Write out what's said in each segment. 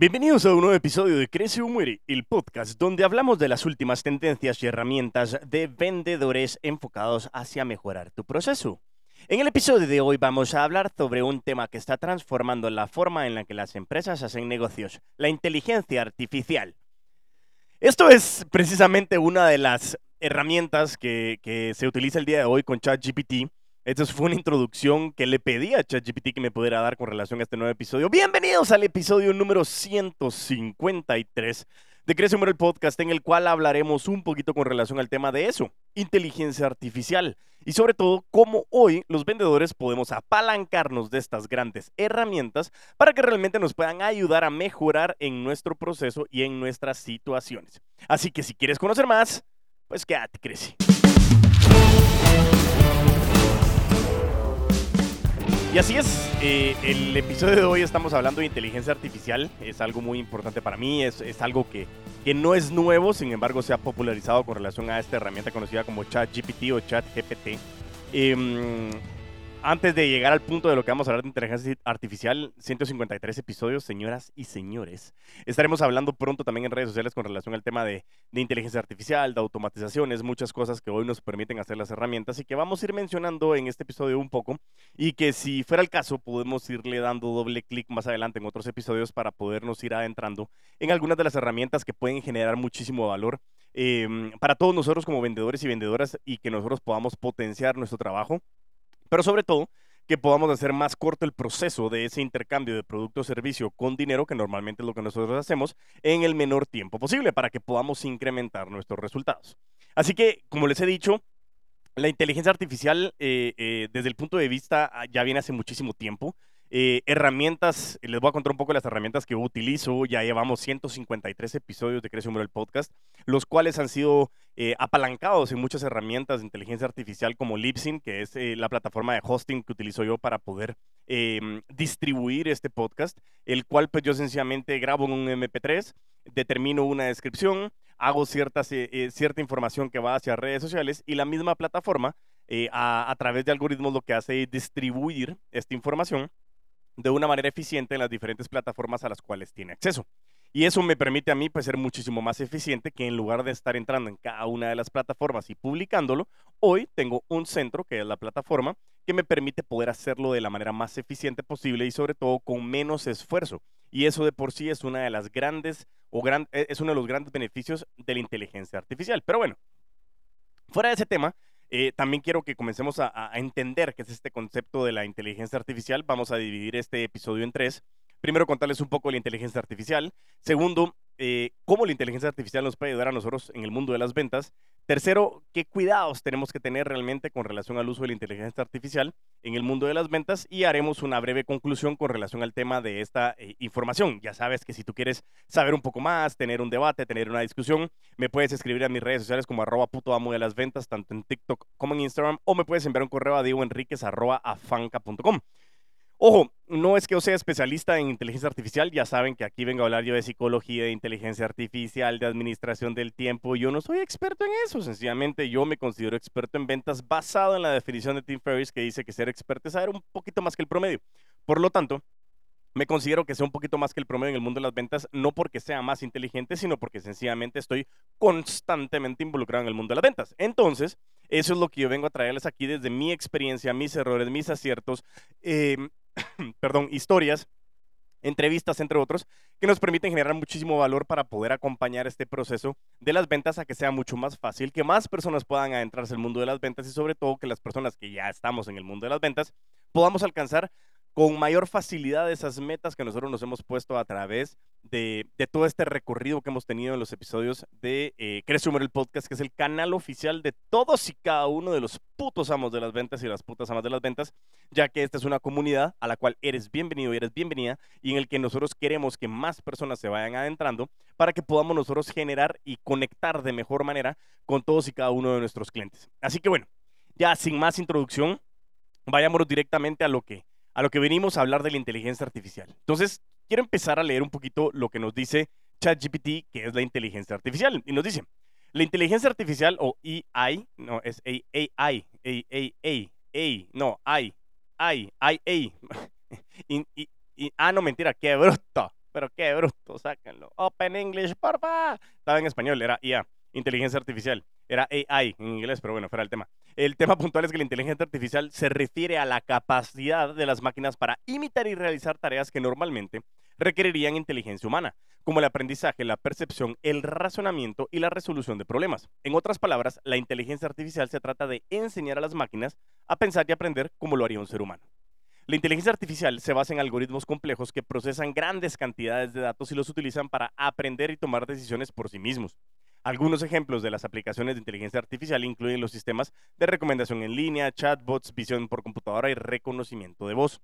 Bienvenidos a un nuevo episodio de Crece o Muere, el podcast donde hablamos de las últimas tendencias y herramientas de vendedores enfocados hacia mejorar tu proceso. En el episodio de hoy vamos a hablar sobre un tema que está transformando la forma en la que las empresas hacen negocios, la inteligencia artificial. Esto es precisamente una de las herramientas que, se utiliza el día de hoy con ChatGPT esta fue una introducción que le pedí a ChatGPT que me pudiera dar con relación a este nuevo episodio. Bienvenidos al episodio número 153 de Crece el Podcast, en el cual hablaremos un poquito con relación al tema de eso, inteligencia artificial. Y sobre todo, cómo hoy los vendedores podemos apalancarnos de estas grandes herramientas para que realmente nos puedan ayudar a mejorar en nuestro proceso y en nuestras situaciones. Así que si quieres conocer más, pues quédate, crece. Y así es, eh, el episodio de hoy estamos hablando de inteligencia artificial, es algo muy importante para mí, es, es algo que, que, no es nuevo, sin embargo se ha popularizado con relación a esta herramienta conocida como ChatGPT o ChatGPT. Eh, antes de llegar al punto de lo que vamos a hablar de inteligencia artificial, 153 episodios, señoras y señores. Estaremos hablando pronto también en redes sociales con relación al tema de, inteligencia artificial, de automatizaciones, muchas cosas que hoy nos permiten hacer las herramientas y que vamos a ir mencionando en este episodio un poco y que si fuera el caso podemos irle dando doble clic más adelante en otros episodios para podernos ir adentrando en algunas de las herramientas que pueden generar muchísimo valor em, para todos nosotros como vendedores y vendedoras y que nosotros podamos potenciar nuestro trabajo pero sobre todo que podamos hacer más corto el proceso de ese intercambio de producto o servicio con dinero, que normalmente es lo que nosotros hacemos, en el menor tiempo posible para que podamos incrementar nuestros resultados. Así que, como les he dicho, la inteligencia artificial, eh, eh, desde el punto de vista, ah, ya viene hace muchísimo tiempo. Eh, herramientas, les voy a contar un poco las herramientas que utilizo. Ya llevamos 153 episodios de Crece Humor el podcast, los cuales han sido eh, apalancados en muchas herramientas de inteligencia artificial como Libsyn, que es eh, la plataforma de hosting que utilizo yo para poder em, distribuir este podcast, el cual pues yo sencillamente grabo en un MP3, determino una descripción, hago cierta información que va hacia redes sociales y la misma plataforma a, a través de algoritmos lo que hace es distribuir esta información de una manera eficiente en las diferentes plataformas a las cuales tiene acceso. Y eso me permite a mí pues, ser muchísimo más eficiente que en lugar de estar entrando en cada una de las plataformas y publicándolo, hoy tengo un centro que es la plataforma que me permite poder hacerlo de la manera más eficiente posible y sobre todo con menos esfuerzo. Y eso de por sí es una de las grandes o gran, e, es uno de los grandes beneficios de la inteligencia artificial. Pero bueno, fuera de ese tema, eh, también quiero que comencemos a, entender qué es este concepto de la inteligencia artificial. Vamos a dividir este episodio en tres. Primero, contarles un poco de la inteligencia artificial. Segundo, eh, cómo la inteligencia artificial nos puede ayudar a nosotros en el mundo de las ventas. Tercero, qué cuidados tenemos que tener realmente con relación al uso de la inteligencia artificial en el mundo de las ventas y haremos una breve conclusión con relación al tema de esta eh, información. Ya sabes que si tú quieres saber un poco más, tener un debate, tener una discusión, me puedes escribir a mis redes sociales como arroba puto amo de las ventas, tanto en TikTok como en Instagram, o me puedes enviar un correo a diegoenriquez arroba afanca.com. Ojo, no es que yo sea especialista en inteligencia artificial, ya saben que aquí vengo a hablar yo de psicología, de inteligencia artificial, de administración del tiempo. Yo no soy experto en eso, sencillamente yo me considero experto en ventas basado en la definición de Tim Ferriss que dice que ser experto es saber un poquito más que el promedio. Por lo tanto, me considero que sea un poquito más que el promedio en el mundo de las ventas, no porque sea más inteligente, sino porque sencillamente estoy constantemente involucrado en el mundo de las ventas. Entonces, eso es lo que yo vengo a traerles aquí desde mi experiencia, mis errores, mis aciertos. Eh, perdón, historias, entrevistas, entre otros, que nos permiten generar muchísimo valor para poder acompañar este proceso de las ventas a que sea mucho más fácil, que más personas puedan adentrarse al mundo de las ventas y sobre todo que las personas que ya estamos en el mundo de las ventas podamos alcanzar con mayor facilidad esas metas que nosotros nos hemos puesto a través de, todo este recorrido que hemos tenido en los episodios de eh, Crece el Podcast, que es el canal oficial de todos y cada uno de los putos amos de las ventas y las putas amas de las ventas, ya que esta es una comunidad a la cual eres bienvenido y eres bienvenida y en el que nosotros queremos que más personas se vayan adentrando para que podamos nosotros generar y conectar de mejor manera con todos y cada uno de nuestros clientes. Así que bueno, ya sin más introducción, vayámonos directamente a lo que a lo que venimos a hablar de la inteligencia artificial. Entonces, quiero empezar a leer un poquito lo que nos dice ChatGPT, que es la inteligencia artificial. Y nos dice, la inteligencia artificial o AI, no, es AI, AI, AI, AI, no, AI, AI, AI, ah, no, mentira, qué bruto, pero qué bruto, sáquenlo. Open English, porfa. Estaba en español, era IA, inteligencia artificial. Era AI en inglés, pero bueno, fuera el tema. El tema puntual es que la inteligencia artificial se refiere a la capacidad de las máquinas para imitar y realizar tareas que normalmente requerirían inteligencia humana, como el aprendizaje, la percepción, el razonamiento y la resolución de problemas. En otras palabras, la inteligencia artificial se trata de enseñar a las máquinas a pensar y aprender como lo haría un ser humano. La inteligencia artificial se basa en algoritmos complejos que procesan grandes cantidades de datos y los utilizan para aprender y tomar decisiones por sí mismos. Algunos ejemplos de las aplicaciones de inteligencia artificial incluyen los sistemas de recomendación en línea, chatbots, visión por computadora y reconocimiento de voz.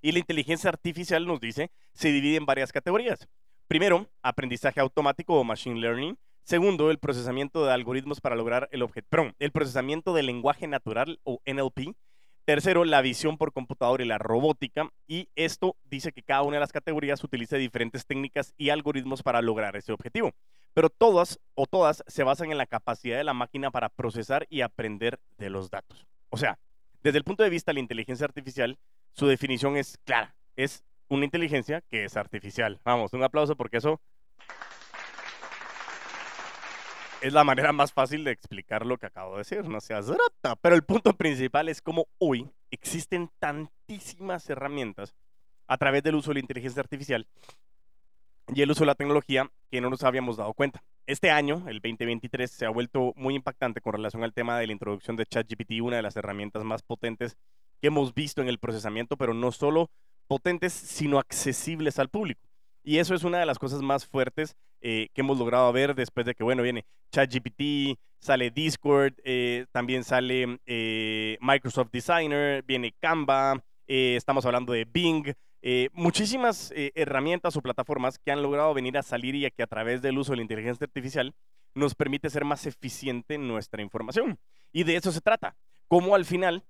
Y la inteligencia artificial nos dice, se divide en varias categorías. Primero, aprendizaje automático o machine learning. Segundo, el procesamiento de algoritmos para lograr el objeto, perdón, el procesamiento del lenguaje natural o NLP. Tercero, la visión por computadora y la robótica. Y esto dice que cada una de las categorías utiliza diferentes técnicas y algoritmos para lograr ese objetivo. Pero todas o todas se basan en la capacidad de la máquina para procesar y aprender de los datos. O sea, desde el punto de vista de la inteligencia artificial, su definición es clara. Es una inteligencia que es artificial. Vamos, un aplauso porque eso es la manera más fácil de explicar lo que acabo de decir, no seas rata. Pero el punto principal es cómo hoy existen tantísimas herramientas a través del uso de la inteligencia artificial y el uso de la tecnología que no nos habíamos dado cuenta. Este año, el 2023, se ha vuelto muy impactante con relación al tema de la introducción de ChatGPT, una de las herramientas más potentes que hemos visto en el procesamiento, pero no solo potentes, sino accesibles al público. Y eso es una de las cosas más fuertes eh, que hemos logrado ver después de que, bueno, viene ChatGPT, sale Discord, eh, también sale eh, Microsoft Designer, viene Canva, estamos hablando de Bing, muchísimas herramientas o plataformas que han logrado venir a salir y que a través del uso de la inteligencia artificial nos permite ser más eficiente en nuestra información. Y de eso se trata. Cómo al final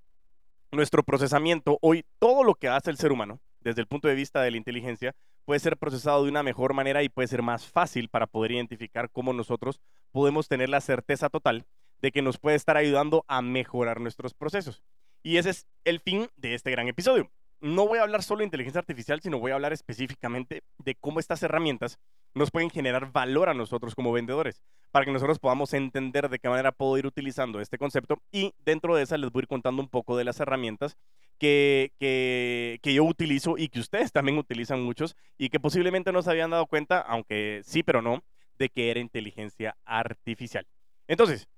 nuestro procesamiento, hoy todo lo que hace el ser humano, desde el punto de vista de la inteligencia, puede ser procesado de una mejor manera y puede ser más fácil para poder identificar cómo nosotros podemos tener la certeza total de que nos puede estar ayudando a mejorar nuestros procesos. Y ese es el fin de este gran episodio. No voy a hablar solo de inteligencia artificial, sino voy a hablar específicamente de cómo estas herramientas nos pueden generar valor a nosotros como vendedores, para que nosotros podamos entender de qué manera puedo ir utilizando este concepto y dentro de esa les voy a ir contando un poco de las herramientas que, que, yo utilizo y que ustedes también utilizan muchos y que posiblemente no se habían dado cuenta, aunque sí, pero no, de que era inteligencia artificial. Entonces,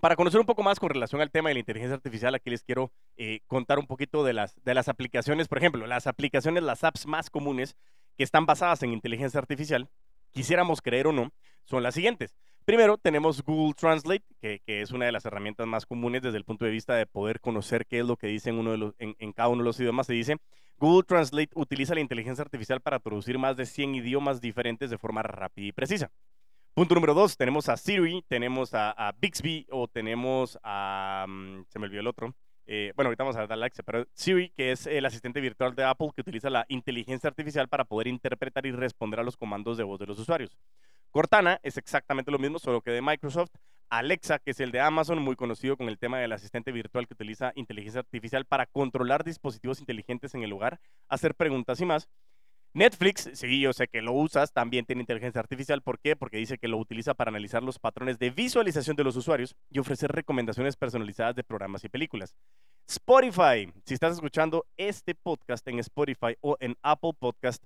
para conocer un poco más con relación al tema de la inteligencia artificial, aquí les quiero eh, contar un poquito de las, de las aplicaciones. Por ejemplo, las aplicaciones, las apps más comunes que están basadas en inteligencia artificial, quisiéramos creer o no, son las siguientes. Primero, tenemos Google Translate, que, es una de las herramientas más comunes desde el punto de vista de poder conocer qué es lo que dice en, uno de los, en, cada uno de los idiomas. Se dice, Google Translate utiliza la inteligencia artificial para traducir más de 100 idiomas diferentes de forma rápida y precisa. Punto número dos, tenemos a Siri, tenemos a, Bixby o tenemos a... Mm, se me olvidó el otro. Eh, bueno, ahorita vamos a dar Alexa, pero Siri, que es el asistente virtual de Apple que utiliza la inteligencia artificial para poder interpretar y responder a los comandos de voz de los usuarios. Cortana es exactamente lo mismo, solo que de Microsoft. Alexa, que es el de Amazon, muy conocido con el tema del asistente virtual que utiliza inteligencia artificial para controlar dispositivos inteligentes en el hogar, hacer preguntas y más. Netflix, sí, yo sé que lo usas, también tiene inteligencia artificial. ¿Por qué? Porque dice que lo utiliza para analizar los patrones de visualización de los usuarios y ofrecer recomendaciones personalizadas de programas y películas. Spotify, si estás escuchando este podcast en Spotify o en Apple Podcast,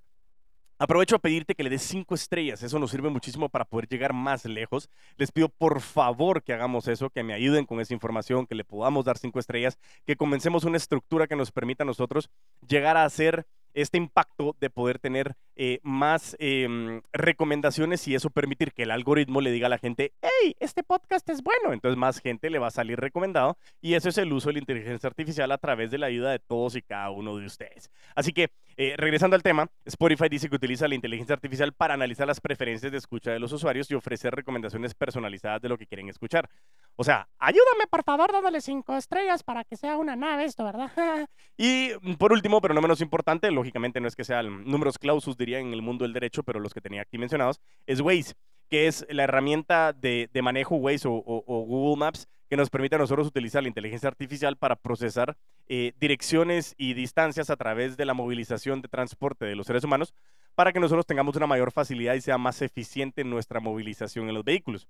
Aprovecho a pedirte que le des cinco estrellas, eso nos sirve muchísimo para poder llegar más lejos. Les pido por favor que hagamos eso, que me ayuden con esa información, que le podamos dar cinco estrellas, que comencemos una estructura que nos permita a nosotros llegar a hacer este impacto de poder tener eh, más em, recomendaciones y eso permitir que el algoritmo le diga a la gente, hey, este podcast es bueno. Entonces más gente le va a salir recomendado y eso es el uso de la inteligencia artificial a través de la ayuda de todos y cada uno de ustedes. Así que, eh, regresando al tema, Spotify dice que utiliza la inteligencia artificial para analizar las preferencias de escucha de los usuarios y ofrecer recomendaciones personalizadas de lo que quieren escuchar. O sea, ayúdame por favor dándole cinco estrellas para que sea una nave esto, ¿verdad? y por último, pero no menos importante, lógicamente no es que sean números clausus, diría en el mundo del derecho, pero los que tenía aquí mencionados, es Waze, que es la herramienta de, manejo Waze o, Google Maps que nos permite a nosotros utilizar la inteligencia artificial para procesar eh, direcciones y distancias a través de la movilización de transporte de los seres humanos para que nosotros tengamos una mayor facilidad y sea más eficiente nuestra movilización en los vehículos.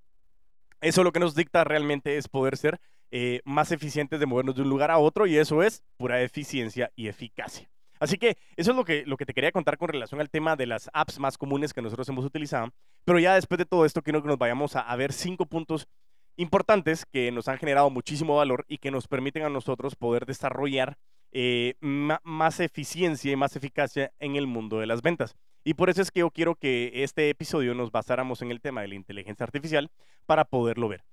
Eso lo que nos dicta realmente es poder ser eh, más eficientes de movernos de un lugar a otro y eso es pura eficiencia y eficacia. Así que eso es lo que, lo que te quería contar con relación al tema de las apps más comunes que nosotros hemos utilizado. Pero ya después de todo esto, quiero que nos vayamos a, ver cinco puntos importantes que nos han generado muchísimo valor y que nos permiten a nosotros poder desarrollar eh, más eficiencia y más eficacia en el mundo de las ventas. Y por eso es que yo quiero que este episodio nos basáramos en el tema de la inteligencia artificial para poderlo ver.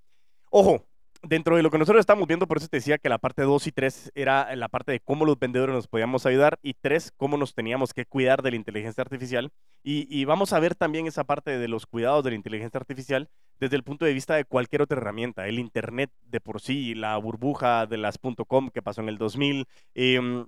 Ojo, dentro de lo que nosotros estamos viendo, por eso te decía que la parte 2 y 3 era la parte de cómo los vendedores nos podíamos ayudar y 3, cómo nos teníamos que cuidar de la inteligencia artificial. Y, vamos a ver también esa parte de los cuidados de la inteligencia artificial desde el punto de vista de cualquier otra herramienta. El Internet de por sí, la burbuja de las .com que pasó en el 2000. Eh, em,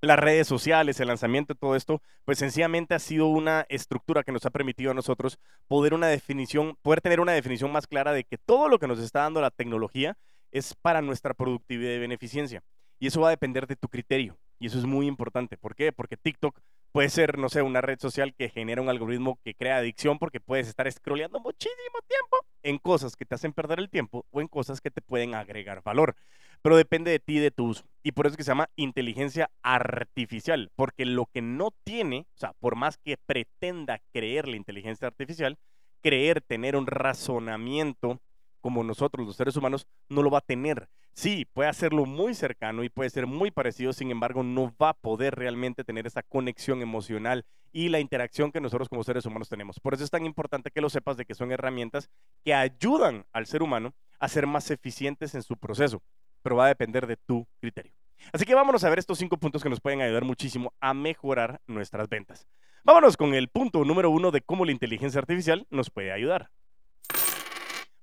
las redes sociales, el lanzamiento todo esto, pues sencillamente ha sido una estructura que nos ha permitido a nosotros poder una definición, poder tener una definición más clara de que todo lo que nos está dando la tecnología es para nuestra productividad y beneficencia. Y eso va a depender de tu criterio. Y eso es muy importante. ¿Por qué? Porque TikTok puede ser, no sé, una red social que genera un algoritmo que crea adicción porque puedes estar scrolleando muchísimo tiempo en cosas que te hacen perder el tiempo o en cosas que te pueden agregar valor pero depende de ti y de tu uso. Y por eso es que se llama inteligencia artificial, porque lo que no tiene, o sea, por más que pretenda creer la inteligencia artificial, creer tener un razonamiento como nosotros los seres humanos, no lo va a tener. Sí, puede hacerlo muy cercano y puede ser muy parecido, sin embargo, no va a poder realmente tener esa conexión emocional y la interacción que nosotros como seres humanos tenemos. Por eso es tan importante que lo sepas de que son herramientas que ayudan al ser humano a ser más eficientes en su proceso pero va a depender de tu criterio. Así que vámonos a ver estos cinco puntos que nos pueden ayudar muchísimo a mejorar nuestras ventas. Vámonos con el punto número uno de cómo la inteligencia artificial nos puede ayudar.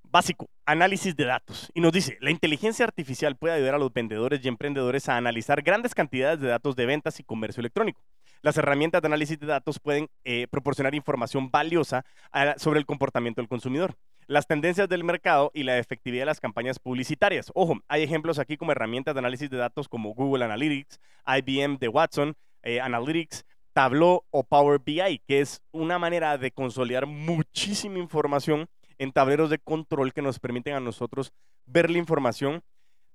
Básico, análisis de datos. Y nos dice, la inteligencia artificial puede ayudar a los vendedores y emprendedores a analizar grandes cantidades de datos de ventas y comercio electrónico. Las herramientas de análisis de datos pueden eh, proporcionar información valiosa ah, sobre el comportamiento del consumidor las tendencias del mercado y la efectividad de las campañas publicitarias. Ojo, hay ejemplos aquí como herramientas de análisis de datos como Google Analytics, IBM de Watson, eh, Analytics, Tableau o Power BI, que es una manera de consolidar muchísima información en tableros de control que nos permiten a nosotros ver la información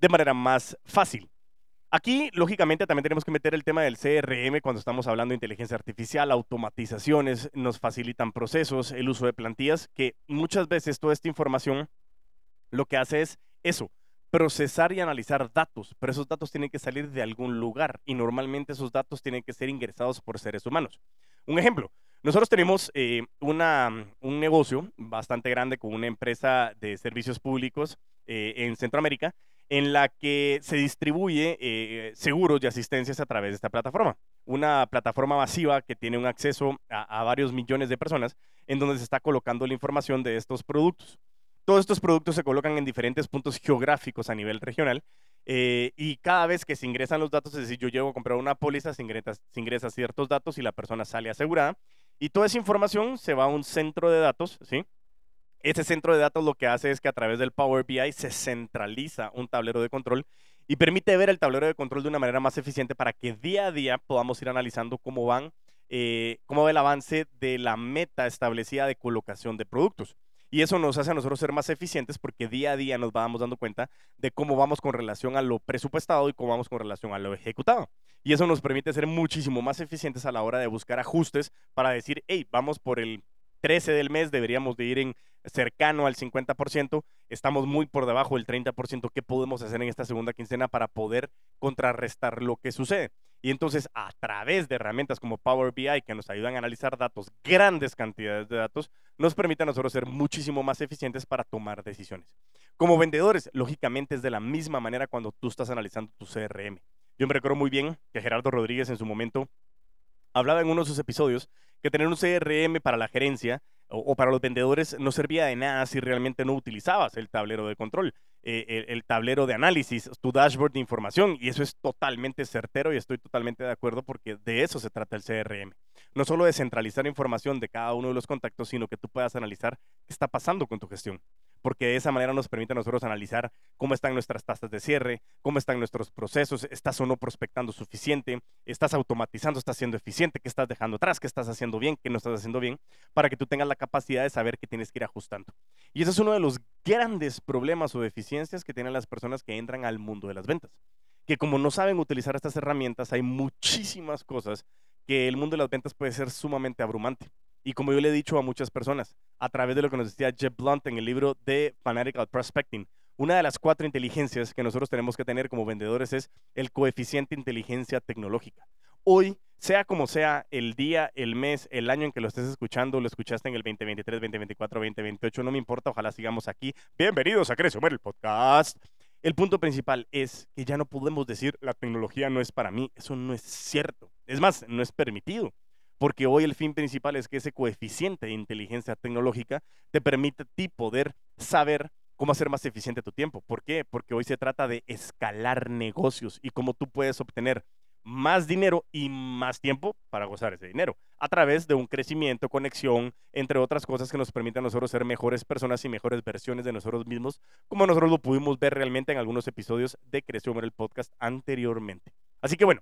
de manera más fácil. Aquí, lógicamente, también tenemos que meter el tema del CRM cuando estamos hablando de inteligencia artificial, automatizaciones, nos facilitan procesos, el uso de plantillas, que muchas veces toda esta información lo que hace es eso, procesar y analizar datos, pero esos datos tienen que salir de algún lugar y normalmente esos datos tienen que ser ingresados por seres humanos. Un ejemplo, nosotros tenemos eh, una, un negocio bastante grande con una empresa de servicios públicos eh, en Centroamérica en la que se distribuye eh, seguros y asistencias a través de esta plataforma. Una plataforma masiva que tiene un acceso a, varios millones de personas en donde se está colocando la información de estos productos. Todos estos productos se colocan en diferentes puntos geográficos a nivel regional eh, y cada vez que se ingresan los datos, es decir, yo llego a comprar una póliza, se se ingresa ciertos datos y la persona sale asegurada. Y toda esa información se va a un centro de datos, ¿sí? Ese centro de datos lo que hace es que a través del Power BI se centraliza un tablero de control y permite ver el tablero de control de una manera más eficiente para que día a día podamos ir analizando cómo van, eh, cómo va el avance de la meta establecida de colocación de productos. Y eso nos hace a nosotros ser más eficientes porque día a día nos vamos dando cuenta de cómo vamos con relación a lo presupuestado y cómo vamos con relación a lo ejecutado. Y eso nos permite ser muchísimo más eficientes a la hora de buscar ajustes para decir, hey, vamos por el 13 del mes, deberíamos de ir en cercano al 50%, estamos muy por debajo del 30%. ¿Qué podemos hacer en esta segunda quincena para poder contrarrestar lo que sucede? Y entonces, a través de herramientas como Power BI, que nos ayudan a analizar datos, grandes cantidades de datos, nos permite a nosotros ser muchísimo más eficientes para tomar decisiones. Como vendedores, lógicamente es de la misma manera cuando tú estás analizando tu CRM. Yo me recuerdo muy bien que Gerardo Rodríguez en su momento hablaba en uno de sus episodios que tener un CRM para la gerencia o, para los vendedores no servía de nada si realmente no utilizabas el tablero de control, eh, el, tablero de análisis, tu dashboard de información. Y eso es totalmente certero y estoy totalmente de acuerdo porque de eso se trata el CRM. No solo de centralizar información de cada uno de los contactos, sino que tú puedas analizar qué está pasando con tu gestión. Porque de esa manera nos permite a nosotros analizar cómo están nuestras tasas de cierre, cómo están nuestros procesos, estás o no prospectando suficiente, estás automatizando, estás siendo eficiente, qué estás dejando atrás, qué estás haciendo bien, qué no estás haciendo bien, para que tú tengas la capacidad de saber que tienes que ir ajustando. Y ese es uno de los grandes problemas o deficiencias que tienen las personas que entran al mundo de las ventas, que como no saben utilizar estas herramientas, hay muchísimas cosas que el mundo de las ventas puede ser sumamente abrumante. Y como yo le he dicho a muchas personas, a través de lo que nos decía Jeff Blunt en el libro de Fanatical Prospecting, una de las cuatro inteligencias que nosotros tenemos que tener como vendedores es el coeficiente inteligencia tecnológica. Hoy, sea como sea el día, el mes, el año en que lo estés escuchando, lo escuchaste en el 2023, 2024, 2028, no me importa, ojalá sigamos aquí. Bienvenidos a Crecio el podcast. El punto principal es que ya no podemos decir la tecnología no es para mí, eso no es cierto. Es más, no es permitido porque hoy el fin principal es que ese coeficiente de inteligencia tecnológica te permite a ti poder saber cómo hacer más eficiente tu tiempo. ¿Por qué? Porque hoy se trata de escalar negocios y cómo tú puedes obtener más dinero y más tiempo para gozar ese dinero a través de un crecimiento, conexión, entre otras cosas que nos permiten a nosotros ser mejores personas y mejores versiones de nosotros mismos, como nosotros lo pudimos ver realmente en algunos episodios de Creció el podcast anteriormente. Así que bueno,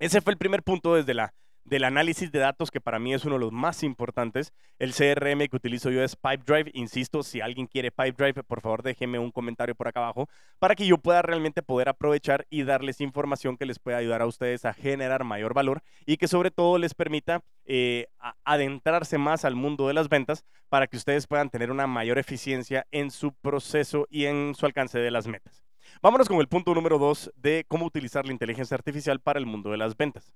ese fue el primer punto desde la del análisis de datos, que para mí es uno de los más importantes. El CRM que utilizo yo es Pipedrive. Insisto, si alguien quiere Pipedrive, por favor déjenme un comentario por acá abajo para que yo pueda realmente poder aprovechar y darles información que les pueda ayudar a ustedes a generar mayor valor y que sobre todo les permita eh, adentrarse más al mundo de las ventas para que ustedes puedan tener una mayor eficiencia en su proceso y en su alcance de las metas. Vámonos con el punto número dos de cómo utilizar la inteligencia artificial para el mundo de las ventas.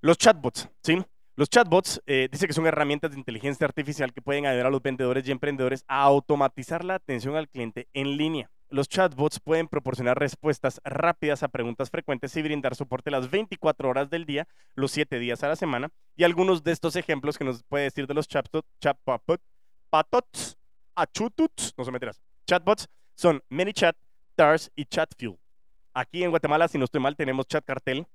Los chatbots, ¿sí? Los chatbots eh, dice que son herramientas de inteligencia artificial que pueden ayudar a los vendedores y emprendedores a automatizar la atención al cliente en línea. Los chatbots pueden proporcionar respuestas rápidas a preguntas frecuentes y brindar soporte las 24 horas del día, los 7 días a la semana. Y algunos de estos ejemplos que nos puede decir de los chatbots, chatbots, patots, achututs, no se meterás, chatbots son ManyChat, TARS y ChatFuel. Aquí en Guatemala, si no estoy mal, tenemos Chat Cartel,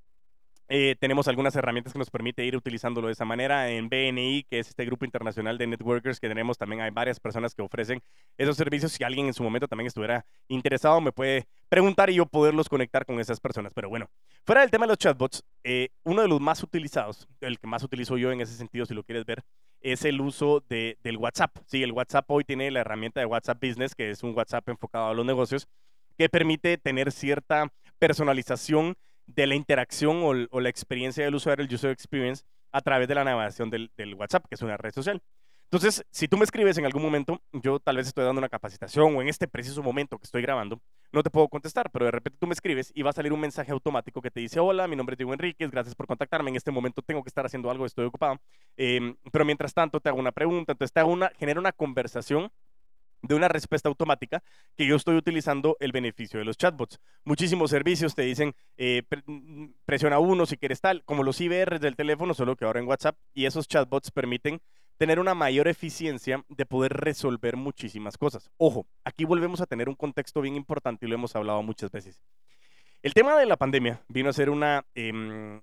eh, tenemos algunas herramientas que nos permite ir utilizándolo de esa manera. En BNI, que es este grupo internacional de networkers que tenemos, también hay varias personas que ofrecen esos servicios. Si alguien en su momento también estuviera interesado, me puede preguntar y yo poderlos conectar con esas personas. Pero bueno, fuera del tema de los chatbots, eh, uno de los más utilizados, el que más utilizo yo en ese sentido, si lo quieres ver, es el uso de, del WhatsApp. Sí, el WhatsApp hoy tiene la herramienta de WhatsApp Business, que es un WhatsApp enfocado a los negocios, que permite tener cierta personalización de la interacción o, la experiencia del usuario, el user experience, a través de la navegación del, WhatsApp, que es una red social. Entonces, si tú me escribes en algún momento, yo tal vez estoy dando una capacitación o en este preciso momento que estoy grabando, no te puedo contestar, pero de repente tú me escribes y va a salir un mensaje automático que te dice, hola, mi nombre es Diego Enríquez, gracias por contactarme, en este momento tengo que estar haciendo algo, estoy ocupado, em, pero mientras tanto te hago una pregunta, entonces te hago una, genera una conversación de una respuesta automática que yo estoy utilizando el beneficio de los chatbots. Muchísimos servicios te dicen, eh, mm, presiona uno si quieres tal, como los IBR del teléfono, solo que ahora en WhatsApp, y esos chatbots permiten tener una mayor eficiencia de poder resolver muchísimas cosas. Ojo, aquí volvemos a tener un contexto bien importante y lo hemos hablado muchas veces. El tema de la pandemia vino a ser una, eh,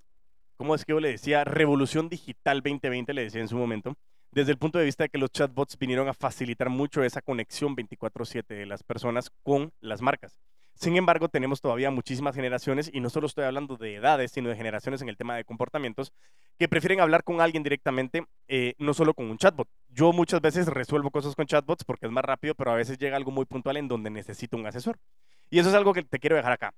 ¿cómo es que yo le decía? Revolución digital 2020, le decía en su momento desde el punto de vista de que los chatbots vinieron a facilitar mucho esa conexión 24/7 de las personas con las marcas. Sin embargo, tenemos todavía muchísimas generaciones, y no solo estoy hablando de edades, sino de generaciones en el tema de comportamientos, que prefieren hablar con alguien directamente, eh, no solo con un chatbot. Yo muchas veces resuelvo cosas con chatbots porque es más rápido, pero a veces llega algo muy puntual en donde necesito un asesor. Y eso es algo que te quiero dejar acá.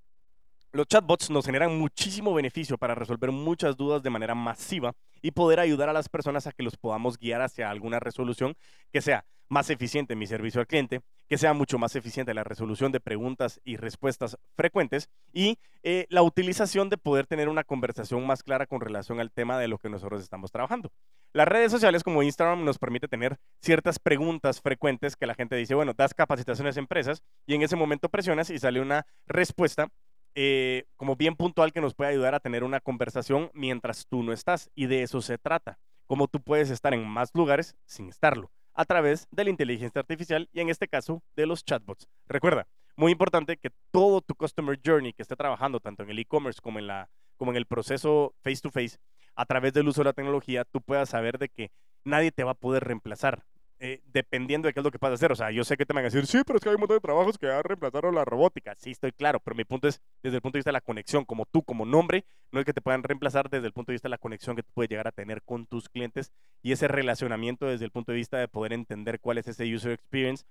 Los chatbots nos generan muchísimo beneficio para resolver muchas dudas de manera masiva y poder ayudar a las personas a que los podamos guiar hacia alguna resolución que sea más eficiente en mi servicio al cliente, que sea mucho más eficiente la resolución de preguntas y respuestas frecuentes y eh, la utilización de poder tener una conversación más clara con relación al tema de lo que nosotros estamos trabajando. Las redes sociales como Instagram nos permite tener ciertas preguntas frecuentes que la gente dice, bueno, das capacitaciones a empresas y en ese momento presionas y sale una respuesta eh, como bien puntual que nos puede ayudar a tener una conversación mientras tú no estás. Y de eso se trata. Cómo tú puedes estar en más lugares sin estarlo, a través de la inteligencia artificial y en este caso de los chatbots. Recuerda, muy importante que todo tu customer journey que esté trabajando, tanto en el e-commerce como, en la, como en el proceso face to face, a través del uso de la tecnología, tú puedas saber de que nadie te va a poder reemplazar. Eh, dependiendo de qué es lo que vas a hacer. O sea, yo sé que te van a decir, sí, pero es que hay un montón de trabajos que ya reemplazaron la robótica. Sí, estoy claro, pero mi punto es desde el punto de vista de la conexión, como tú, como nombre, no es que te puedan reemplazar desde el punto de vista de la conexión que tú puedes llegar a tener con tus clientes y ese relacionamiento desde el punto de vista de poder entender cuál es ese user experience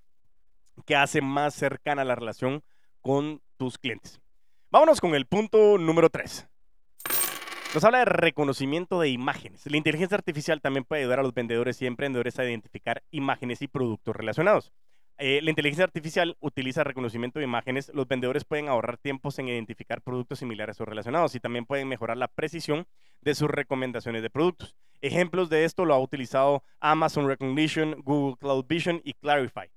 que hace más cercana la relación con tus clientes. Vámonos con el punto número 3. Nos habla de reconocimiento de imágenes. La inteligencia artificial también puede ayudar a los vendedores y emprendedores a identificar imágenes y productos relacionados. Eh, la inteligencia artificial utiliza reconocimiento de imágenes. Los vendedores pueden ahorrar tiempos en identificar productos similares o relacionados y también pueden mejorar la precisión de sus recomendaciones de productos. Ejemplos de esto lo ha utilizado Amazon Recognition, Google Cloud Vision y Clarify.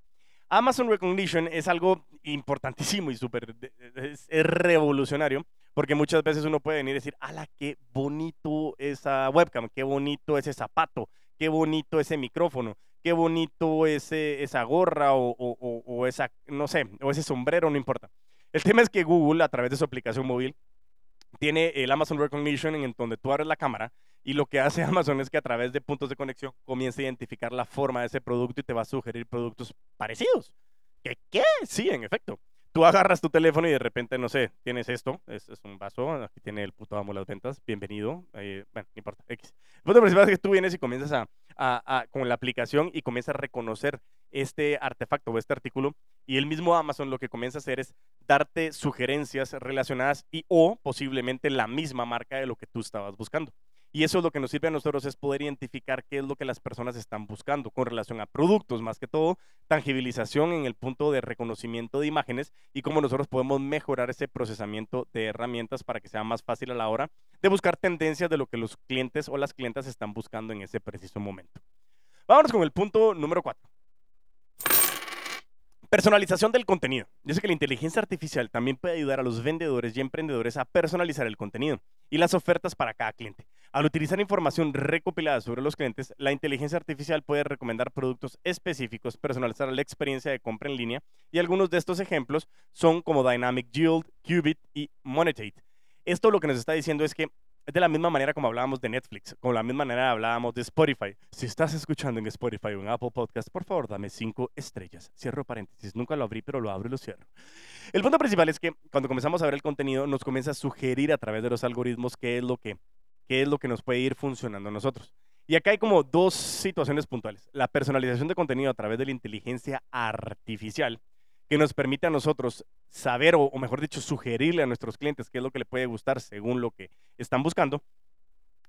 Amazon Recognition es algo importantísimo y súper revolucionario porque muchas veces uno puede venir y decir, ¡ala, qué bonito esa webcam! ¡Qué bonito ese zapato! ¡Qué bonito ese micrófono! ¡Qué bonito ese, esa gorra o, o esa, no sé, o ese sombrero! No importa. El tema es que Google, a través de su aplicación móvil, tiene el Amazon Recognition en donde tú abres la cámara y lo que hace Amazon es que a través de puntos de conexión comienza a identificar la forma de ese producto y te va a sugerir productos parecidos. ¿Qué? ¿Qué? Sí, en efecto. Tú agarras tu teléfono y de repente, no sé, tienes esto, es, un vaso, aquí tiene el puto amo las ventas, bienvenido, bueno, no importa, X. El punto principal es que tú vienes y comienzas a, a, con la aplicación y comienzas a reconocer este artefacto o este artículo y el mismo Amazon lo que comienza a hacer es darte sugerencias relacionadas y o posiblemente la misma marca de lo que tú estabas buscando. Y eso es lo que nos sirve a nosotros, es poder identificar qué es lo que las personas están buscando con relación a productos, más que todo, tangibilización en el punto de reconocimiento de imágenes y cómo nosotros podemos mejorar ese procesamiento de herramientas para que sea más fácil a la hora de buscar tendencias de lo que los clientes o las clientas están buscando en ese preciso momento. Vámonos con el punto número 4. Personalización del contenido. Yo sé que la inteligencia artificial también puede ayudar a los vendedores y emprendedores a personalizar el contenido y las ofertas para cada cliente. Al utilizar información recopilada sobre los clientes, la inteligencia artificial puede recomendar productos específicos, personalizar la experiencia de compra en línea y algunos de estos ejemplos son como Dynamic Yield, Qubit y Monetate. Esto lo que nos está diciendo es que es de la misma manera como hablábamos de Netflix, como la misma manera hablábamos de Spotify. Si estás escuchando en Spotify o en Apple Podcast, por favor, dame cinco estrellas. Cierro paréntesis. Nunca lo abrí, pero lo abro y lo cierro. El punto principal es que cuando comenzamos a ver el contenido, nos comienza a sugerir a través de los algoritmos qué es lo que, qué es lo que nos puede ir funcionando a nosotros. Y acá hay como dos situaciones puntuales. La personalización de contenido a través de la inteligencia artificial que nos permite a nosotros saber, o, mejor dicho, sugerirle a nuestros clientes qué es lo que le puede gustar según lo que están buscando.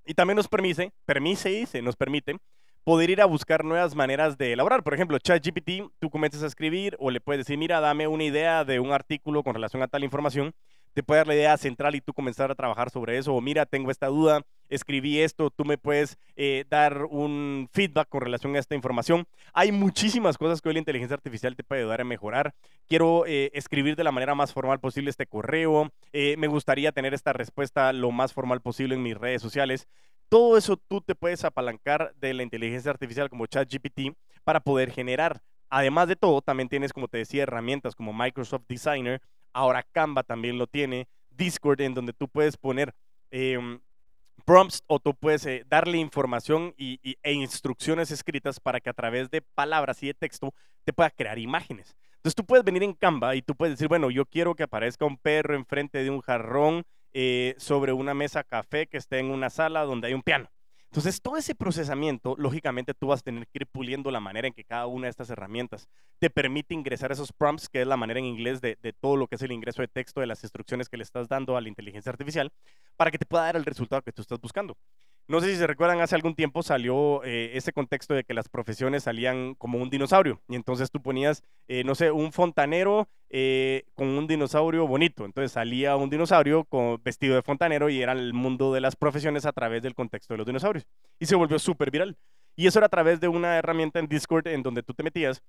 Y también nos permite, permite, dice, nos permite poder ir a buscar nuevas maneras de elaborar. Por ejemplo, ChatGPT, tú comienzas a escribir o le puedes decir, mira, dame una idea de un artículo con relación a tal información te puede dar la idea central y tú comenzar a trabajar sobre eso. O mira, tengo esta duda, escribí esto, tú me puedes eh, dar un feedback con relación a esta información. Hay muchísimas cosas que hoy la inteligencia artificial te puede ayudar a mejorar. Quiero eh, escribir de la manera más formal posible este correo. Eh, me gustaría tener esta respuesta lo más formal posible en mis redes sociales. Todo eso tú te puedes apalancar de la inteligencia artificial como ChatGPT para poder generar. Además de todo, también tienes, como te decía, herramientas como Microsoft Designer Ahora Canva también lo tiene. Discord, en donde tú puedes poner em, prompts o tú puedes eh, darle información y, e instrucciones escritas para que a través de palabras y de texto te pueda crear imágenes. Entonces tú puedes venir en Canva y tú puedes decir, bueno, yo quiero que aparezca un perro enfrente de un jarrón eh, sobre una mesa café que esté en una sala donde hay un piano. Entonces, todo ese procesamiento, lógicamente, tú vas a tener que ir puliendo la manera en que cada una de estas herramientas te permite ingresar esos prompts, que es la manera en inglés de, todo lo que es el ingreso de texto, de las instrucciones que le estás dando a la inteligencia artificial, para que te pueda dar el resultado que tú estás buscando. No sé si se recuerdan, hace algún tiempo salió eh, ese contexto de que las profesiones salían como un dinosaurio. Y entonces tú ponías, eh, no sé, un fontanero eh, con un dinosaurio bonito. Entonces salía un dinosaurio con, vestido de fontanero y era el mundo de las profesiones a través del contexto de los dinosaurios. Y se volvió súper viral. Y eso era a través de una herramienta en Discord en donde tú te metías.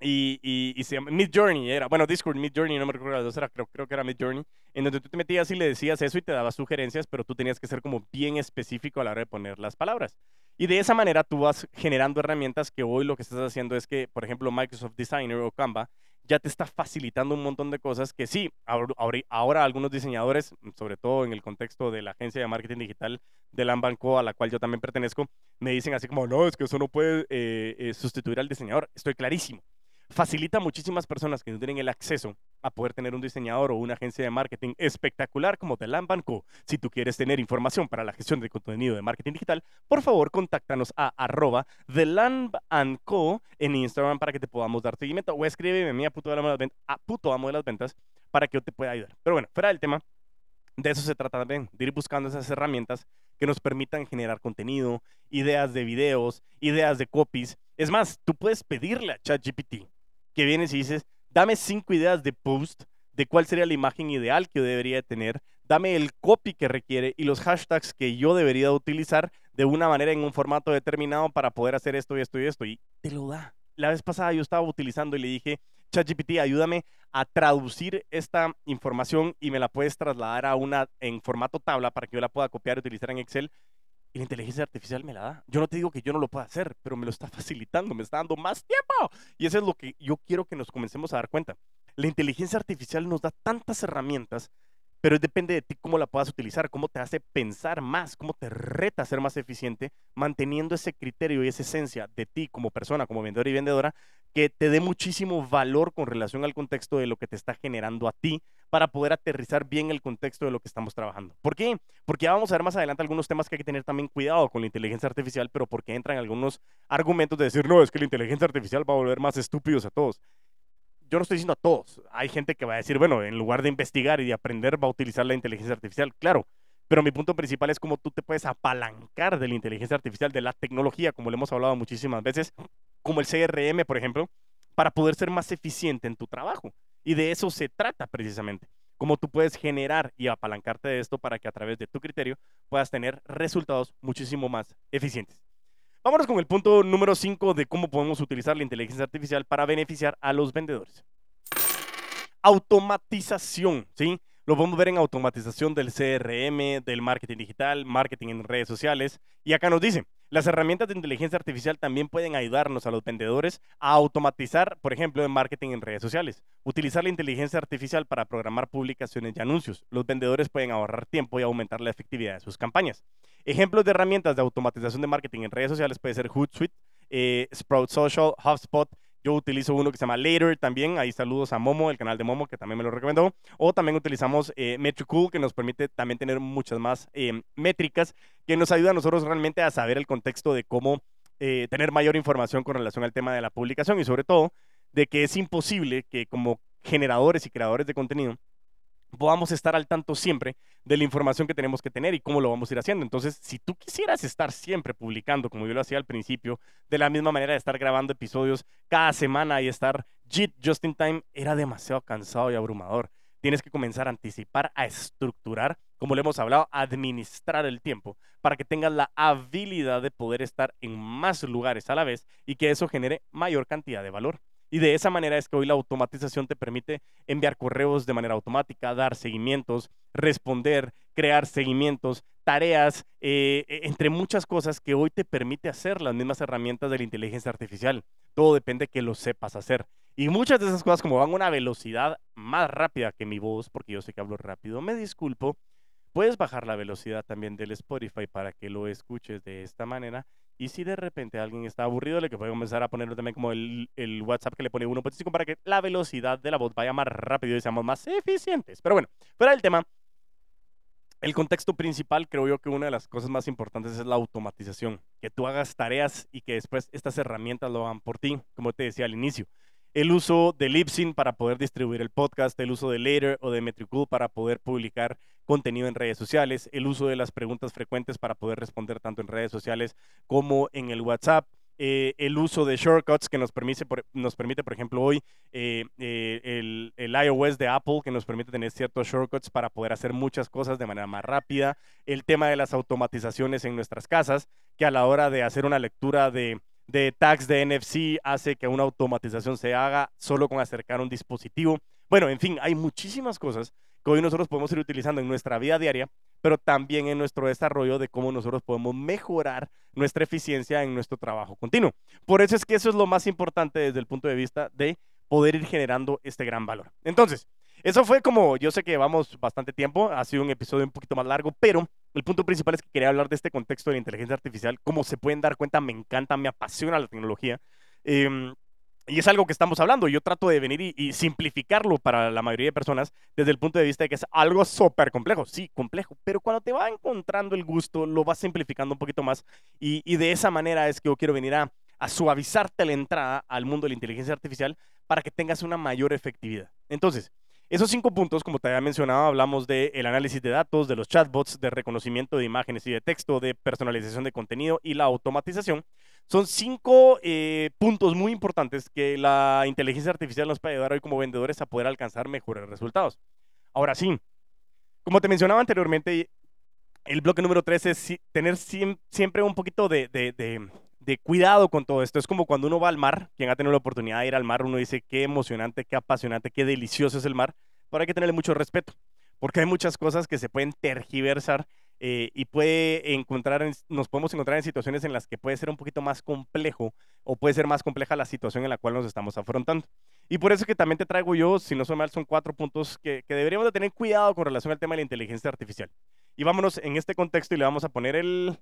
Em, y, y, se llama Mid Journey, era, bueno, Discord Mid Journey, no me recuerdo, era, creo, creo que era Mid Journey, en donde tú te metías y le decías eso y te daba sugerencias, pero tú tenías que ser como bien específico a la hora de poner las palabras. Y de esa manera tú vas generando herramientas que hoy lo que estás haciendo es que, por ejemplo, Microsoft Designer o Canva ya te está facilitando un montón de cosas que sí, ahora, algunos diseñadores, sobre todo en el contexto de la agencia de marketing digital de Lambanco, a la cual yo también pertenezco, me dicen así como, no, es que eso no puede eh, eh, sustituir al diseñador. Estoy clarísimo facilita a muchísimas personas que no tienen el acceso a poder tener un diseñador o una agencia de marketing espectacular como The Lamb Co. Si tú quieres tener información para la gestión de contenido de marketing digital, por favor, contáctanos a arroba Co en Instagram para que te podamos dar seguimiento o escríbeme a mí a puto, a puto amo de las ventas para que yo te pueda ayudar. Pero bueno, fuera del tema, de eso se trata también, de ir buscando esas herramientas que nos permitan generar contenido, ideas de videos, ideas de copies. Es más, tú puedes pedirle a ChatGPT que vienes y dices, dame cinco ideas de post de cuál sería la imagen ideal que yo debería tener, dame el copy que requiere y los hashtags que yo debería utilizar de una manera en un formato determinado para poder hacer esto y esto y esto. Y te lo da. La vez pasada yo estaba utilizando y le dije, ChatGPT, ayúdame a traducir esta información y me la puedes trasladar a una en formato tabla para que yo la pueda copiar y utilizar en Excel y la inteligencia artificial me la da. Yo no te digo que yo no lo pueda hacer, pero me lo está facilitando, me está dando más tiempo. Y eso es lo que yo quiero que nos comencemos a dar cuenta. La inteligencia artificial nos da tantas herramientas, pero depende de ti cómo la puedas utilizar, cómo te hace pensar más, cómo te reta a ser más eficiente, manteniendo ese criterio y esa esencia de ti como persona, como vendedor y vendedora, que te dé muchísimo valor con relación al contexto de lo que te está generando a ti para poder aterrizar bien el contexto de lo que estamos trabajando. ¿Por qué? Porque ya vamos a ver más adelante algunos temas que hay que tener también cuidado con la inteligencia artificial, pero porque entran algunos argumentos de decir, no, es que la inteligencia artificial va a volver más estúpidos a todos. Yo no estoy diciendo a todos. Hay gente que va a decir, bueno, en lugar de investigar y de aprender, va a utilizar la inteligencia artificial. Claro, pero mi punto principal es cómo tú te puedes apalancar de la inteligencia artificial, de la tecnología, como le hemos hablado muchísimas veces, como el CRM, por ejemplo, para poder ser más eficiente en tu trabajo. Y de eso se trata precisamente. Cómo tú puedes generar y apalancarte de esto para que a través de tu criterio puedas tener resultados muchísimo más eficientes. Vámonos con el punto número 5 de cómo podemos utilizar la inteligencia artificial para beneficiar a los vendedores. Automatización, ¿sí? Lo podemos ver en automatización del CRM, del marketing digital, marketing en redes sociales. Y acá nos dice, las herramientas de inteligencia artificial también pueden ayudarnos a los vendedores a automatizar, por ejemplo, el marketing en redes sociales. Utilizar la inteligencia artificial para programar publicaciones y anuncios. Los vendedores pueden ahorrar tiempo y aumentar la efectividad de sus campañas. Ejemplos de herramientas de automatización de marketing en redes sociales puede ser Hootsuite, eh, Sprout Social, HubSpot, yo utilizo uno que se llama Later también. Ahí saludos a Momo, el canal de Momo, que también me lo recomendó. O también utilizamos eh, Metricool, que nos permite también tener muchas más eh, métricas que nos ayuda a nosotros realmente a saber el contexto de cómo eh, tener mayor información con relación al tema de la publicación y sobre todo de que es imposible que como generadores y creadores de contenido podamos estar al tanto siempre de la información que tenemos que tener y cómo lo vamos a ir haciendo. Entonces, si tú quisieras estar siempre publicando, como yo lo hacía al principio, de la misma manera de estar grabando episodios cada semana y estar JIT, just in time, era demasiado cansado y abrumador. Tienes que comenzar a anticipar, a estructurar, como le hemos hablado, a administrar el tiempo para que tengas la habilidad de poder estar en más lugares a la vez y que eso genere mayor cantidad de valor. Y de esa manera es que hoy la automatización te permite enviar correos de manera automática, dar seguimientos, responder, crear seguimientos, tareas, eh, e, entre muchas cosas que hoy te permite hacer las mismas herramientas de la inteligencia artificial. Todo depende de que lo sepas hacer. Y muchas de esas cosas, como van a una velocidad más rápida que mi voz, porque yo sé que hablo rápido, me disculpo, puedes bajar la velocidad también del Spotify para que lo escuches de esta manera y si de repente alguien está aburrido, le que puede comenzar a ponerlo también como el, el WhatsApp que le pone 1.5 para que la velocidad de la voz vaya más rápido y seamos más eficientes. Pero bueno, fuera del tema, el contexto principal, creo yo que una de las cosas más importantes es la automatización. Que tú hagas tareas y que después estas herramientas lo hagan por ti, como te decía al inicio el uso de Libsyn para poder distribuir el podcast, el uso de Later o de Metricool para poder publicar contenido en redes sociales, el uso de las preguntas frecuentes para poder responder tanto en redes sociales como en el WhatsApp. Eh, el uso de shortcuts que nos permite, por, nos permite, por ejemplo, hoy eh, eh, el, el, iOS de Apple que nos permite tener ciertos shortcuts para poder hacer muchas cosas de manera más rápida. El tema de las automatizaciones en nuestras casas, que a la hora de hacer una lectura de, de tags de NFC hace que una automatización se haga solo con acercar un dispositivo. Bueno, en fin, hay muchísimas cosas que hoy nosotros podemos ir utilizando en nuestra vida diaria, pero también en nuestro desarrollo de cómo nosotros podemos mejorar nuestra eficiencia en nuestro trabajo continuo. Por eso es que eso es lo más importante desde el punto de vista de poder ir generando este gran valor. Entonces, eso fue como, yo sé que llevamos bastante tiempo, ha sido un episodio un poquito más largo, pero el punto principal es que quería hablar de este contexto de la inteligencia artificial. Como se pueden dar cuenta, me encanta, me apasiona la tecnología. Em, y es algo que estamos hablando. Yo trato de venir y, simplificarlo para la mayoría de personas desde el punto de vista de que es algo súper complejo. Sí, complejo. Pero cuando te va encontrando el gusto, lo vas simplificando un poquito más. Y, de esa manera es que yo quiero venir a, a suavizarte la entrada al mundo de la inteligencia artificial para que tengas una mayor efectividad. Entonces, esos cinco puntos, como te había mencionado, hablamos del el análisis de datos, de los chatbots, de reconocimiento de imágenes y de texto, de personalización de contenido y la automatización. Son cinco eh, puntos muy importantes que la inteligencia artificial nos puede ayudar hoy como vendedores a poder alcanzar mejores resultados. Ahora sí, como te mencionaba anteriormente, el bloque número tres es tener siempre un poquito de, de cuidado con todo esto. Es como cuando uno va al mar, quien ha tenido la oportunidad de ir al mar, uno dice qué emocionante, qué apasionante, qué delicioso es el mar, pero hay que tenerle mucho respeto, porque hay muchas cosas que se pueden tergiversar eh, y puede encontrar, nos podemos encontrar en situaciones en las que puede ser un poquito más complejo o puede ser más compleja la situación en la cual nos estamos afrontando. Y por eso que también te traigo yo, si no soy mal, son cuatro puntos que, que deberíamos de tener cuidado con relación al tema de la inteligencia artificial. Y vámonos en este contexto y le vamos a poner el,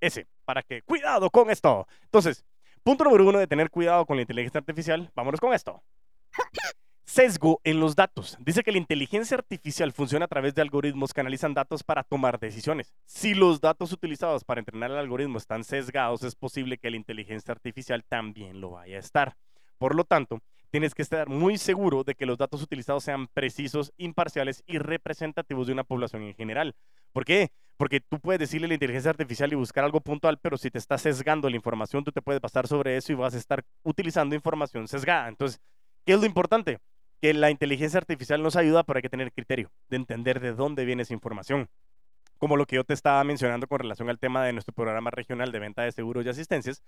ese, para que, cuidado con esto. Entonces, punto número uno de tener cuidado con la inteligencia artificial, vámonos con esto. Sesgo en los datos. Dice que la inteligencia artificial funciona a través de algoritmos que analizan datos para tomar decisiones. Si los datos utilizados para entrenar el algoritmo están sesgados, es posible que la inteligencia artificial también lo vaya a estar. Por lo tanto, tienes que estar muy seguro de que los datos utilizados sean precisos, imparciales y representativos de una población en general. ¿Por qué? Porque tú puedes decirle a la inteligencia artificial y buscar algo puntual, pero si te está sesgando la información, tú te puedes pasar sobre eso y vas a estar utilizando información sesgada. Entonces, ¿qué es lo importante? Que la inteligencia artificial nos ayuda, pero hay que tener criterio de entender de dónde viene esa información. Como lo que yo te estaba mencionando con relación al tema de nuestro programa regional de venta de seguros y asistencias,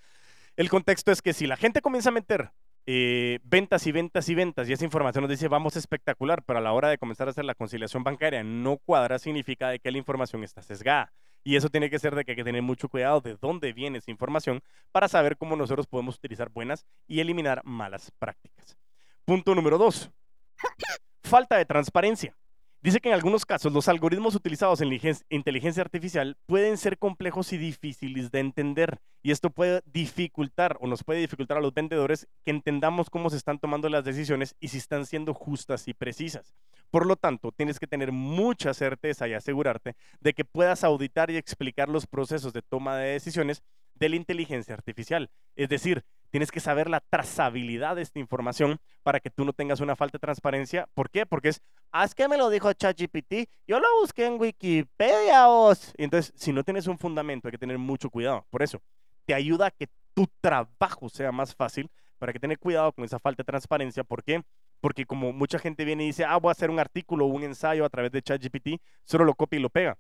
el contexto es que si la gente comienza a meter eh, ventas y ventas y ventas, y esa información nos dice vamos espectacular, pero a la hora de comenzar a hacer la conciliación bancaria no cuadra, significa de que la información está sesgada. Y eso tiene que ser de que hay que tener mucho cuidado de dónde viene esa información para saber cómo nosotros podemos utilizar buenas y eliminar malas prácticas. Punto número dos. Falta de transparencia. Dice que en algunos casos los algoritmos utilizados en inteligencia artificial pueden ser complejos y difíciles de entender. Y esto puede dificultar o nos puede dificultar a los vendedores que entendamos cómo se están tomando las decisiones y si están siendo justas y precisas. Por lo tanto, tienes que tener mucha certeza y asegurarte de que puedas auditar y explicar los procesos de toma de decisiones de la inteligencia artificial. Es decir, tienes que saber la trazabilidad de esta información para que tú no tengas una falta de transparencia. ¿Por qué? Porque es, es que me lo dijo ChatGPT, yo lo busqué en Wikipedia. Vos. entonces, si no tienes un fundamento, hay que tener mucho cuidado. Por eso, te ayuda a que tu trabajo sea más fácil, para que tener cuidado con esa falta de transparencia. ¿Por qué? Porque como mucha gente viene y dice, ah, voy a hacer un artículo o un ensayo a través de ChatGPT, solo lo copia y lo pega.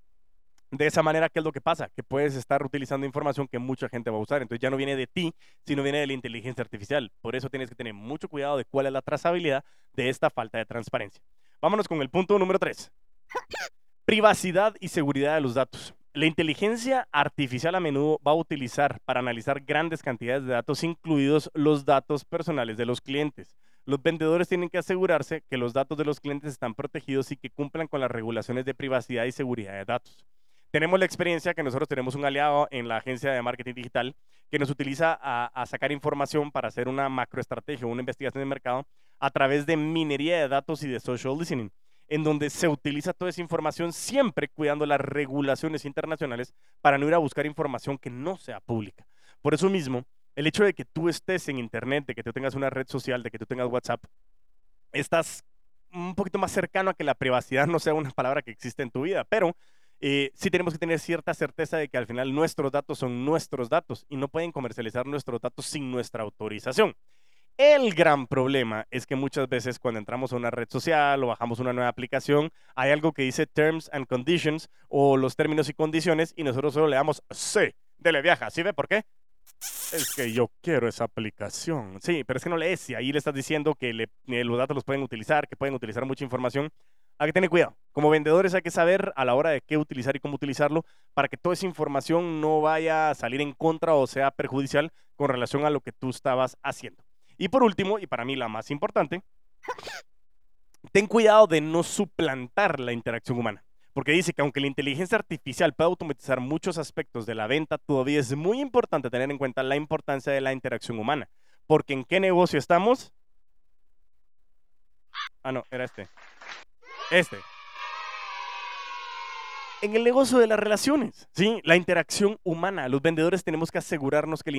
De esa manera, ¿qué es lo que pasa? Que puedes estar utilizando información que mucha gente va a usar. Entonces ya no viene de ti, sino viene de la inteligencia artificial. Por eso tienes que tener mucho cuidado de cuál es la trazabilidad de esta falta de transparencia. Vámonos con el punto número 3. Privacidad y seguridad de los datos. La inteligencia artificial a menudo va a utilizar para analizar grandes cantidades de datos, incluidos los datos personales de los clientes. Los vendedores tienen que asegurarse que los datos de los clientes están protegidos y que cumplan con las regulaciones de privacidad y seguridad de datos tenemos la experiencia que nosotros tenemos un aliado en la agencia de marketing digital que nos utiliza a, sacar información para hacer una macroestrategia, una investigación de mercado a través de minería de datos y de social listening, en donde se utiliza toda esa información siempre cuidando las regulaciones internacionales para no ir a buscar información que no sea pública. Por eso mismo, el hecho de que tú estés en Internet, de que tú tengas una red social, de que tú tengas WhatsApp, estás un poquito más cercano a que la privacidad no sea una palabra que existe en tu vida, pero eh, sí tenemos que tener cierta certeza de que al final nuestros datos son nuestros datos y no pueden comercializar nuestros datos sin nuestra autorización. El gran problema es que muchas veces cuando entramos a una red social o bajamos una nueva aplicación, hay algo que dice Terms and Conditions o los términos y condiciones y nosotros solo le damos C, dele viaja. ¿Sí ve por qué? Es que yo quiero esa aplicación. Sí, pero es que no lees y ahí le estás diciendo que los datos los pueden utilizar, que pueden utilizar mucha información. Hay que tener cuidado. Como vendedores hay que saber a la hora de qué utilizar y cómo utilizarlo para que toda esa información no vaya a salir en contra o sea perjudicial con relación a lo que tú estabas haciendo. Y por último, y para mí la más importante, ten cuidado de no suplantar la interacción humana. Porque dice que aunque la inteligencia artificial puede automatizar muchos aspectos de la venta, todavía es muy importante tener en cuenta la importancia de la interacción humana. Porque ¿en qué negocio estamos? Ah, no, era este. Este. En el negocio de las relaciones, ¿sí? La interacción humana. Los vendedores tenemos que asegurarnos que la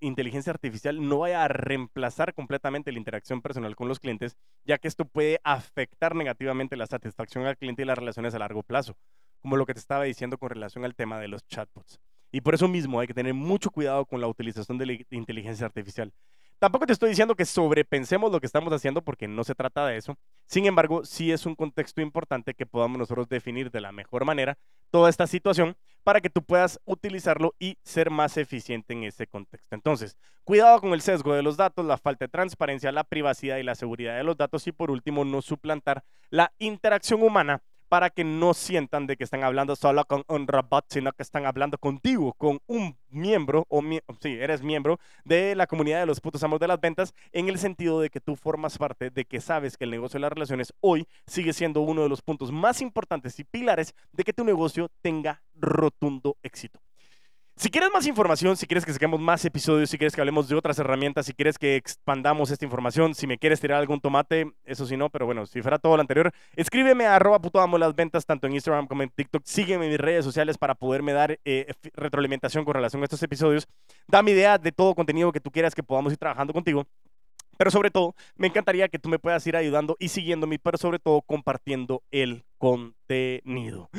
inteligencia artificial no vaya a reemplazar completamente la interacción personal con los clientes, ya que esto puede afectar negativamente la satisfacción al cliente y las relaciones a largo plazo, como lo que te estaba diciendo con relación al tema de los chatbots. Y por eso mismo hay que tener mucho cuidado con la utilización de la inteligencia artificial. Tampoco te estoy diciendo que sobrepensemos lo que estamos haciendo porque no se trata de eso. Sin embargo, sí es un contexto importante que podamos nosotros definir de la mejor manera toda esta situación para que tú puedas utilizarlo y ser más eficiente en ese contexto. Entonces, cuidado con el sesgo de los datos, la falta de transparencia, la privacidad y la seguridad de los datos y por último, no suplantar la interacción humana para que no sientan de que están hablando solo con un robot, sino que están hablando contigo, con un miembro, o sí, eres miembro de la comunidad de los putos amos de las ventas, en el sentido de que tú formas parte de que sabes que el negocio de las relaciones hoy sigue siendo uno de los puntos más importantes y pilares de que tu negocio tenga rotundo éxito. Si quieres más información, si quieres que saquemos más episodios, si quieres que hablemos de otras herramientas, si quieres que expandamos esta información, si me quieres tirar algún tomate, eso sí no, pero bueno, si fuera todo lo anterior, escríbeme a arroba puto amo las ventas tanto en Instagram como en TikTok. Sígueme en mis redes sociales para poderme dar eh, retroalimentación con relación a estos episodios. Dame idea de todo contenido que tú quieras que podamos ir trabajando contigo. Pero sobre todo, me encantaría que tú me puedas ir ayudando y siguiéndome, pero sobre todo compartiendo el contenido.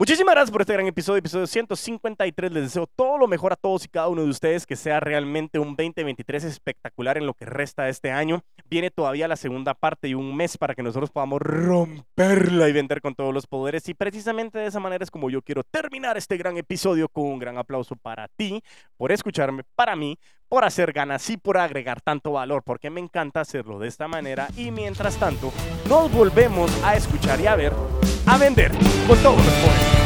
Muchísimas gracias por este gran episodio, episodio 153. Les deseo todo lo mejor a todos y cada uno de ustedes, que sea realmente un 2023 espectacular en lo que resta de este año. Viene todavía la segunda parte y un mes para que nosotros podamos romperla y vender con todos los poderes. Y precisamente de esa manera es como yo quiero terminar este gran episodio con un gran aplauso para ti, por escucharme, para mí, por hacer ganas y por agregar tanto valor, porque me encanta hacerlo de esta manera. Y mientras tanto, nos volvemos a escuchar y a ver a vender con todos los poderes.